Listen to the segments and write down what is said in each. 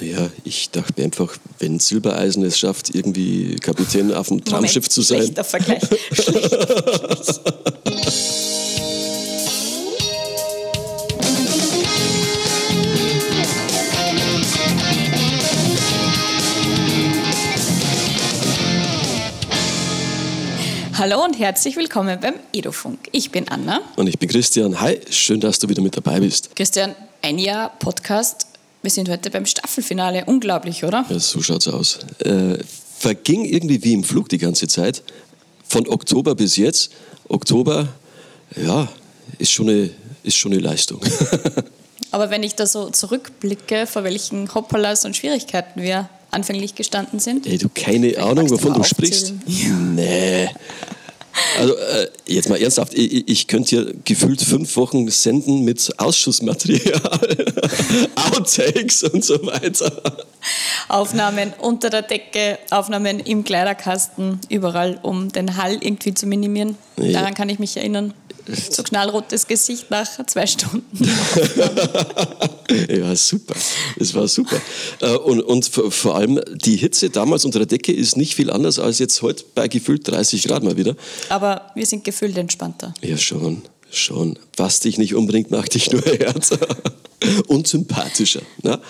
Naja, ich dachte mir einfach, wenn Silbereisen es schafft, irgendwie Kapitän auf dem Traumschiff zu sein. Schlechter Vergleich. Schlechter Vergleich. Hallo und herzlich willkommen beim Edofunk. Ich bin Anna. Und ich bin Christian. Hi, schön, dass du wieder mit dabei bist. Christian, ein Jahr Podcast. Wir sind heute beim Staffelfinale. Unglaublich, oder? Ja, so schaut's aus. Äh, verging irgendwie wie im Flug die ganze Zeit. Von Oktober bis jetzt. Oktober, ja, ist schon eine, ist schon eine Leistung. Aber wenn ich da so zurückblicke, vor welchen Hoppalas und Schwierigkeiten wir anfänglich gestanden sind. Ey, du keine Ahnung, du wovon du sprichst. aufzählen. Nee. Also äh, jetzt mal ernsthaft, ich, ich könnte hier gefühlt fünf Wochen senden mit Ausschussmaterial, Outtakes und so weiter. Aufnahmen unter der Decke, Aufnahmen im Kleiderkasten, überall, um den Hall irgendwie zu minimieren. Ja. Daran kann ich mich erinnern. So knallrotes Gesicht nach zwei Stunden. Ja, super. Es war super. Äh, Und, und vor vor allem die Hitze damals unter der Decke ist nicht viel anders als jetzt heute bei gefühlt 30 Grad mal wieder. Aber wir sind gefühlt entspannter. Ja, schon, schon. Was dich nicht umbringt, macht dich nur härter und sympathischer. Ne?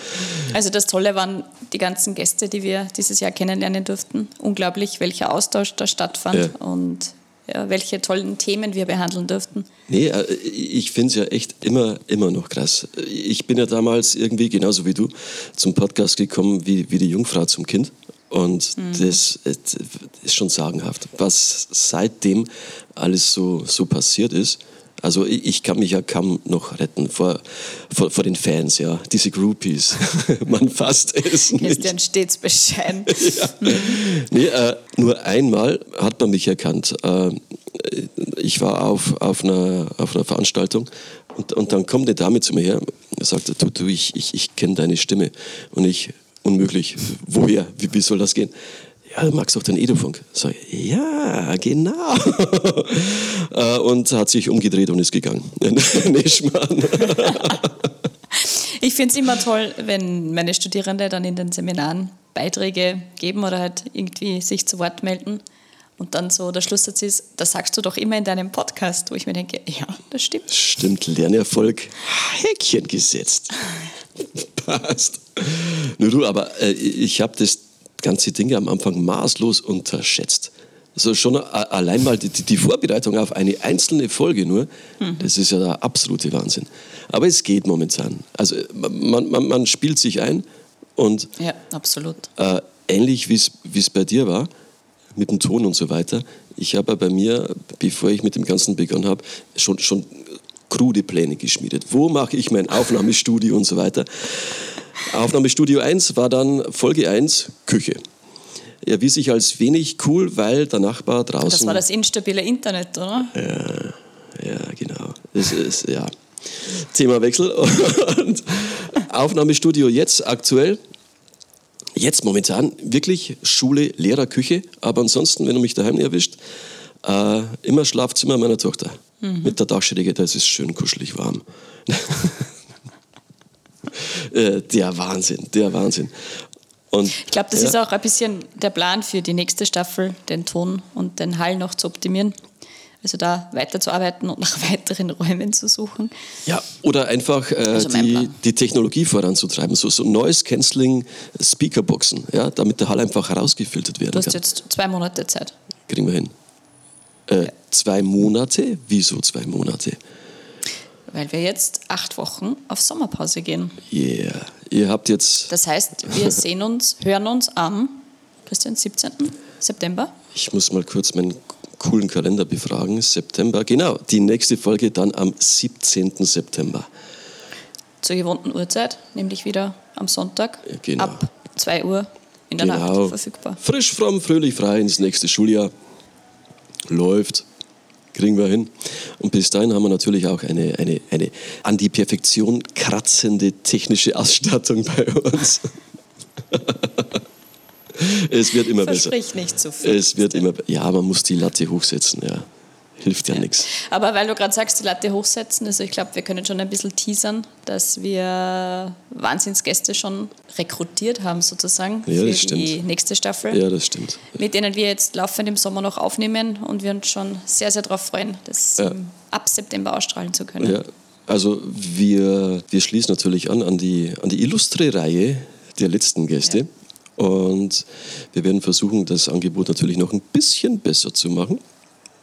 Also das Tolle waren die ganzen Gäste, die wir dieses Jahr kennenlernen durften. Unglaublich, welcher Austausch da stattfand Ja. und ja, welche tollen Themen wir behandeln durften. Nee, äh, ich finde es ja echt immer, immer noch krass. Ich bin ja damals irgendwie, genauso wie du, zum Podcast gekommen wie, wie die Jungfrau zum Kind. Und das äh, ist schon sagenhaft, was seitdem alles so, so passiert ist. Also ich kann mich ja kaum noch retten vor, vor, vor den Fans, ja. Diese Groupies. Man fasst es nicht. Christian stets bescheiden. Nee, äh, nur einmal hat man mich erkannt. Äh, ich war auf, auf, einer, auf einer Veranstaltung und, und dann kommt eine Dame zu mir her und sagt, du, du ich, ich, ich kenne deine Stimme. Und ich, unmöglich, woher, wie, wie soll das gehen? Ja, du magst doch den Edofunk. Sag ich, ja, genau. Äh, und hat sich umgedreht und ist gegangen. nee, Schmarrn. Ich finde es immer toll, wenn meine Studierende dann in den Seminaren Beiträge geben oder halt irgendwie sich zu Wort melden. Und dann so der Schlusssatz ist, das sagst du doch immer in deinem Podcast, wo ich mir denke, ja, das stimmt. Stimmt, Lernerfolg, Häkchen gesetzt. Passt. Nur du, aber äh, ich habe das ganze Ding am Anfang maßlos unterschätzt. Also schon allein mal die, die Vorbereitung auf eine einzelne Folge nur, das ist ja der absolute Wahnsinn. Aber es geht momentan. Also man, man, man spielt sich ein und Ja, absolut. äh, ähnlich wie es bei dir war, mit dem Ton und so weiter. Ich habe bei mir, bevor ich mit dem Ganzen begonnen habe, schon, schon krude Pläne geschmiedet. Wo mache ich mein Aufnahmestudio und so weiter. Aufnahmestudio 1 war dann Folge 1 Küche. Erwies sich als wenig cool, weil der Nachbar draußen... Das war das instabile Internet, oder? Ja, genau. Das ist, ja. Themawechsel. Und Aufnahmestudio jetzt aktuell. Jetzt momentan wirklich Schule, Lehrer, Küche. Aber ansonsten, wenn du mich daheim erwischt, äh, immer Schlafzimmer meiner Tochter. Mit der Dachschräge, da ist es schön kuschelig warm. Äh, der Wahnsinn, der Wahnsinn. Und, Ich glaube, das ja. ist auch ein bisschen der Plan für die nächste Staffel, den Ton und den Hall noch zu optimieren. Also da weiterzuarbeiten und nach weiteren Räumen zu suchen. Ja, oder einfach äh, Also die, die Technologie voranzutreiben, so, so Noise Cancelling Speakerboxen, ja, damit der Hall einfach herausgefiltert werden Du hast kann. jetzt zwei Monate Zeit. Kriegen wir hin. Äh, Zwei Monate? Wieso zwei Monate? Weil wir jetzt acht Wochen auf Sommerpause gehen. Yeah. Ihr habt jetzt, Das heißt, wir sehen uns, hören uns am Christian, 17. September. ich muss mal kurz meinen coolen Kalender befragen, September, genau, die nächste Folge dann am 17. September. Zur gewohnten Uhrzeit, nämlich wieder am Sonntag genau. ab 2 Uhr in der Genau. Nacht verfügbar. Frisch, fromm, fröhlich, frei ins nächste Schuljahr. Läuft. Kriegen wir hin. Und bis dahin haben wir natürlich auch eine, eine, eine an die Perfektion kratzende technische Ausstattung bei uns. es wird immer besser. Versprich nicht zu viel. Es wird immer Ja, man muss die Latte hochsetzen, ja. Hilft ja, nichts. Aber weil du gerade sagst, die Latte hochsetzen, also ich glaube, wir können schon ein bisschen teasern, dass wir Wahnsinnsgäste schon rekrutiert haben sozusagen Ja, für stimmt. die nächste Staffel, Ja, das stimmt. mit denen wir jetzt laufend im Sommer noch aufnehmen und wir uns schon sehr, sehr darauf freuen, das Ja. ab September ausstrahlen zu können. Ja, also wir, wir schließen natürlich an an die, an die illustre Reihe der letzten Gäste. Und wir werden versuchen, das Angebot natürlich noch ein bisschen besser zu machen.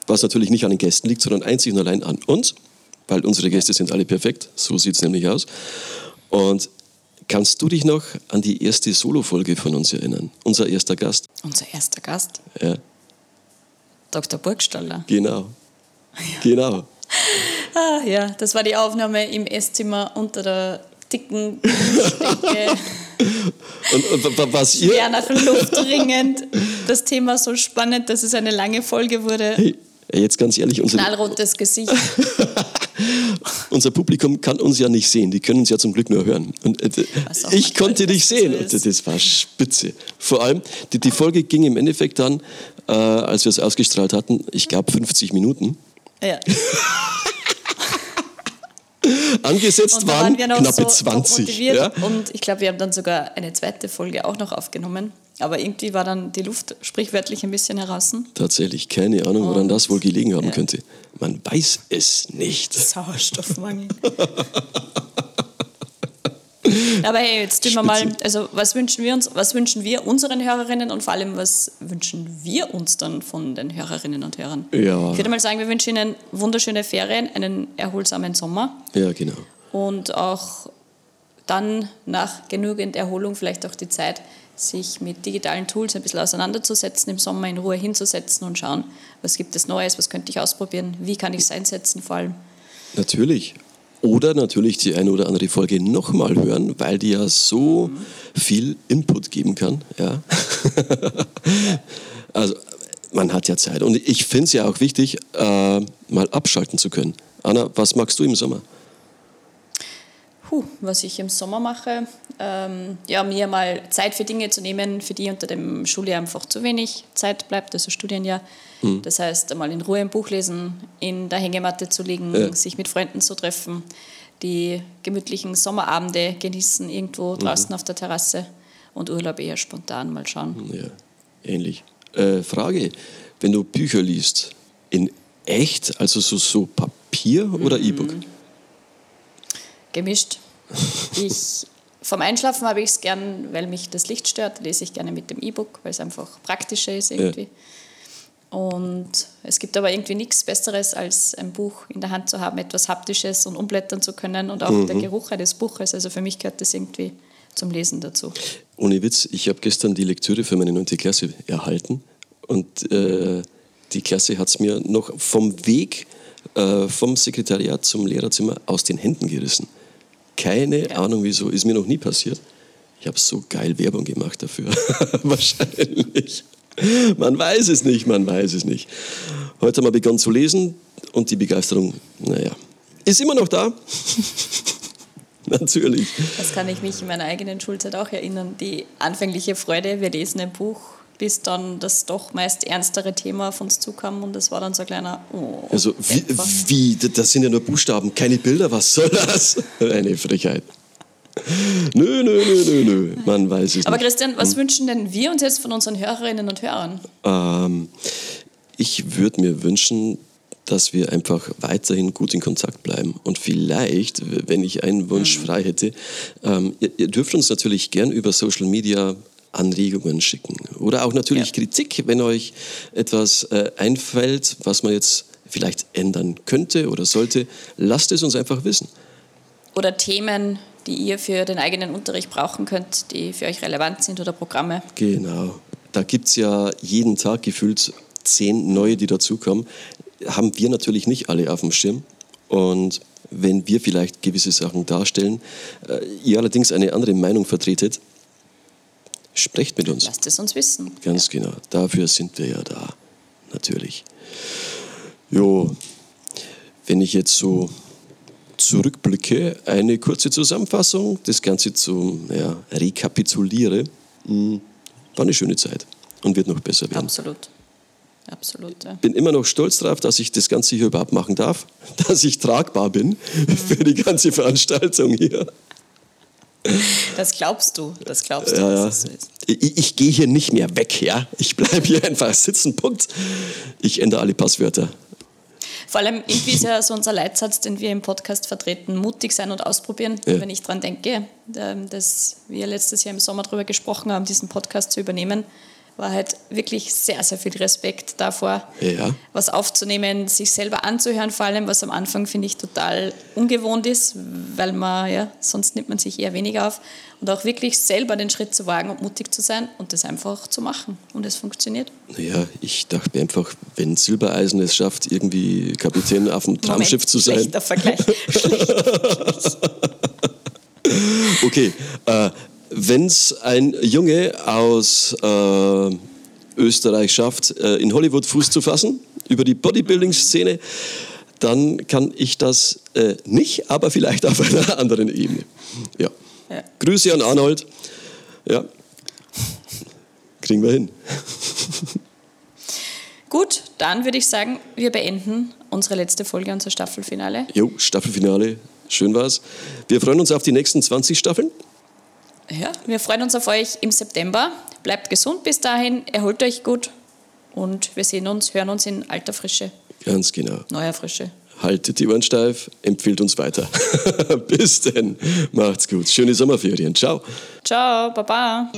Was natürlich nicht an den Gästen liegt, sondern einzig und allein an uns, weil unsere Gäste sind alle perfekt. So sieht es nämlich aus. Und kannst du dich noch an die erste Solo-Folge von uns erinnern? Unser erster Gast. Unser erster Gast, Ja, Dr. Burgstaller. genau. Genau. Ah, ja, das war die Aufnahme im Esszimmer unter der dicken Decke. Und, und wa- was ihr. Ja, nach Luft ringend. Das Thema so spannend, dass es eine lange Folge wurde. Hey, jetzt ganz ehrlich, unser, Knallrotes Gesicht. unser Publikum kann uns ja nicht sehen, die können uns ja zum Glück nur hören. Und äh, ich konnte dich sehen und das war spitze. Vor allem, die, die Folge ging im Endeffekt dann, äh, als wir es ausgestrahlt hatten, ich glaube 50 Minuten. Ja. Angesetzt waren waren knappe so 20. motiviert. Ja? Und ich glaube, wir haben dann sogar eine zweite Folge auch noch aufgenommen. Aber irgendwie war dann die Luft sprichwörtlich ein bisschen heraus. Tatsächlich, keine Ahnung, woran Und- das wohl gelegen haben ja. könnte. Man weiß es nicht. Sauerstoffmangel. Aber hey, jetzt tun wir mal, also was wünschen wir uns, was wünschen wir unseren Hörerinnen und vor allem, was wünschen wir uns dann von den Hörerinnen und Hörern? Ja. Ich würde mal sagen, wir wünschen ihnen wunderschöne Ferien, einen erholsamen Sommer Ja, genau. und auch dann nach genügend Erholung vielleicht auch die Zeit, sich mit digitalen Tools ein bisschen auseinanderzusetzen, im Sommer in Ruhe hinzusetzen und schauen, was gibt es Neues, was könnte ich ausprobieren, wie kann ich es einsetzen vor allem. Natürlich. Oder natürlich die eine oder andere Folge nochmal hören, weil die ja so viel Input geben kann. Ja. also man hat ja Zeit. Und ich finde es ja auch wichtig, äh, mal abschalten zu können. Anna, was magst du im Sommer? Puh, was ich im Sommer mache, ähm, ja, mir mal Zeit für Dinge zu nehmen, für die unter dem Schuljahr einfach zu wenig Zeit bleibt, also Studienjahr. Das heißt, einmal in Ruhe ein Buch lesen, in der Hängematte zu liegen, Ja. sich mit Freunden zu treffen, die gemütlichen Sommerabende genießen, irgendwo draußen auf der Terrasse und Urlaub eher spontan mal schauen. Ja, ähnlich. Äh, Frage, wenn du Bücher liest, in echt, also so, so Papier oder E-Book? Gemischt. Ich, vom Einschlafen habe ich es gern, weil mich das Licht stört, lese ich gerne mit dem E-Book, weil es einfach praktischer ist irgendwie. Und es gibt aber irgendwie nichts Besseres, als ein Buch in der Hand zu haben, etwas Haptisches und umblättern zu können und auch der Geruch eines Buches. Also für mich gehört das irgendwie zum Lesen dazu. Ohne Witz, ich habe gestern die Lektüre für meine 9. Klasse erhalten und äh, die Klasse hat es mir noch vom Weg äh, vom Sekretariat zum Lehrerzimmer aus den Händen gerissen. Keine Ahnung wieso, ist mir noch nie passiert. Ich habe so geil Werbung gemacht dafür. Wahrscheinlich. Man weiß es nicht, man weiß es nicht. Heute haben wir begonnen zu lesen und die Begeisterung, naja, ist immer noch da. Natürlich. Das kann ich mich in meiner eigenen Schulzeit auch erinnern. Die anfängliche Freude, wir lesen ein Buch, bis dann das doch meist ernstere Thema auf uns zukam und das war dann so ein kleiner oh, Also wie, Dämpfer. wie, das sind ja nur Buchstaben, keine Bilder, was soll das? Eine Frechheit. Nö, nö, nö, nö, nö, man weiß es Aber nicht. Christian, was wünschen denn wir uns jetzt von unseren Hörerinnen und Hörern? Ähm, ich würde mir wünschen, dass wir einfach weiterhin gut in Kontakt bleiben. Und vielleicht, wenn ich einen Wunsch frei hätte, ähm, ihr, ihr dürft uns natürlich gern über Social Media Anregungen schicken. Oder auch natürlich Ja. Kritik, wenn euch etwas äh, einfällt, was man jetzt vielleicht ändern könnte oder sollte. Lasst es uns einfach wissen. Oder Themen, die ihr für den eigenen Unterricht brauchen könnt, die für euch relevant sind oder Programme? Genau. Da gibt es ja jeden Tag gefühlt zehn neue, die dazukommen. Haben wir natürlich nicht alle auf dem Schirm. Und wenn wir vielleicht gewisse Sachen darstellen, äh, ihr allerdings eine andere Meinung vertretet, sprecht mit uns. Lasst es uns wissen. Ganz genau. Dafür sind wir ja da. Natürlich. Jo, wenn ich jetzt so zurückblicke, eine kurze Zusammenfassung, das Ganze zu ja, rekapituliere, mh, war eine schöne Zeit und wird noch besser werden. Absolut. Absolut. Ja. Bin immer noch stolz darauf, dass ich das Ganze hier überhaupt machen darf, dass ich tragbar bin für die ganze Veranstaltung hier. Das glaubst du, das glaubst du, Ja, ist. Ich, ich gehe hier nicht mehr weg, ja. Ich bleibe hier einfach sitzen, Punkt. Ich ändere alle Passwörter. Vor allem irgendwie ist ja so unser Leitsatz, den wir im Podcast vertreten, mutig sein und ausprobieren. Ja. Wenn ich daran denke, ähm, dass wir letztes Jahr im Sommer darüber gesprochen haben, diesen Podcast zu übernehmen, war halt wirklich sehr, sehr viel Respekt davor, Ja. was aufzunehmen, sich selber anzuhören, vor allem, was am Anfang, finde ich, total ungewohnt ist, weil man, ja, sonst nimmt man sich eher weniger auf. Und auch wirklich selber den Schritt zu wagen und mutig zu sein und das einfach zu machen. Und es funktioniert. Naja, ich dachte mir einfach, wenn Silbereisen es schafft, irgendwie Kapitän auf dem Traumschiff Moment, zu sein. Schlechter Vergleich. Schlechter Okay, äh, wenn es ein Junge aus äh, Österreich schafft, äh, in Hollywood Fuß zu fassen, über die Bodybuilding-Szene, dann kann ich das äh, nicht, aber vielleicht auf einer anderen Ebene. Ja. Ja. Grüße an Arnold. Ja. Kriegen wir hin. Gut, dann würde ich sagen, wir beenden unsere letzte Folge, unser Staffelfinale. Jo, Staffelfinale, schön war's. Wir freuen uns auf die nächsten 20 Staffeln. Ja, wir freuen uns auf euch im September. Bleibt gesund bis dahin, erholt euch gut und wir sehen uns, hören uns in alter Frische, Ganz genau. neuer Frische. Haltet die Ohren steif, empfiehlt uns weiter. Bis denn. Macht's gut. Schöne Sommerferien. Ciao. Ciao, Baba.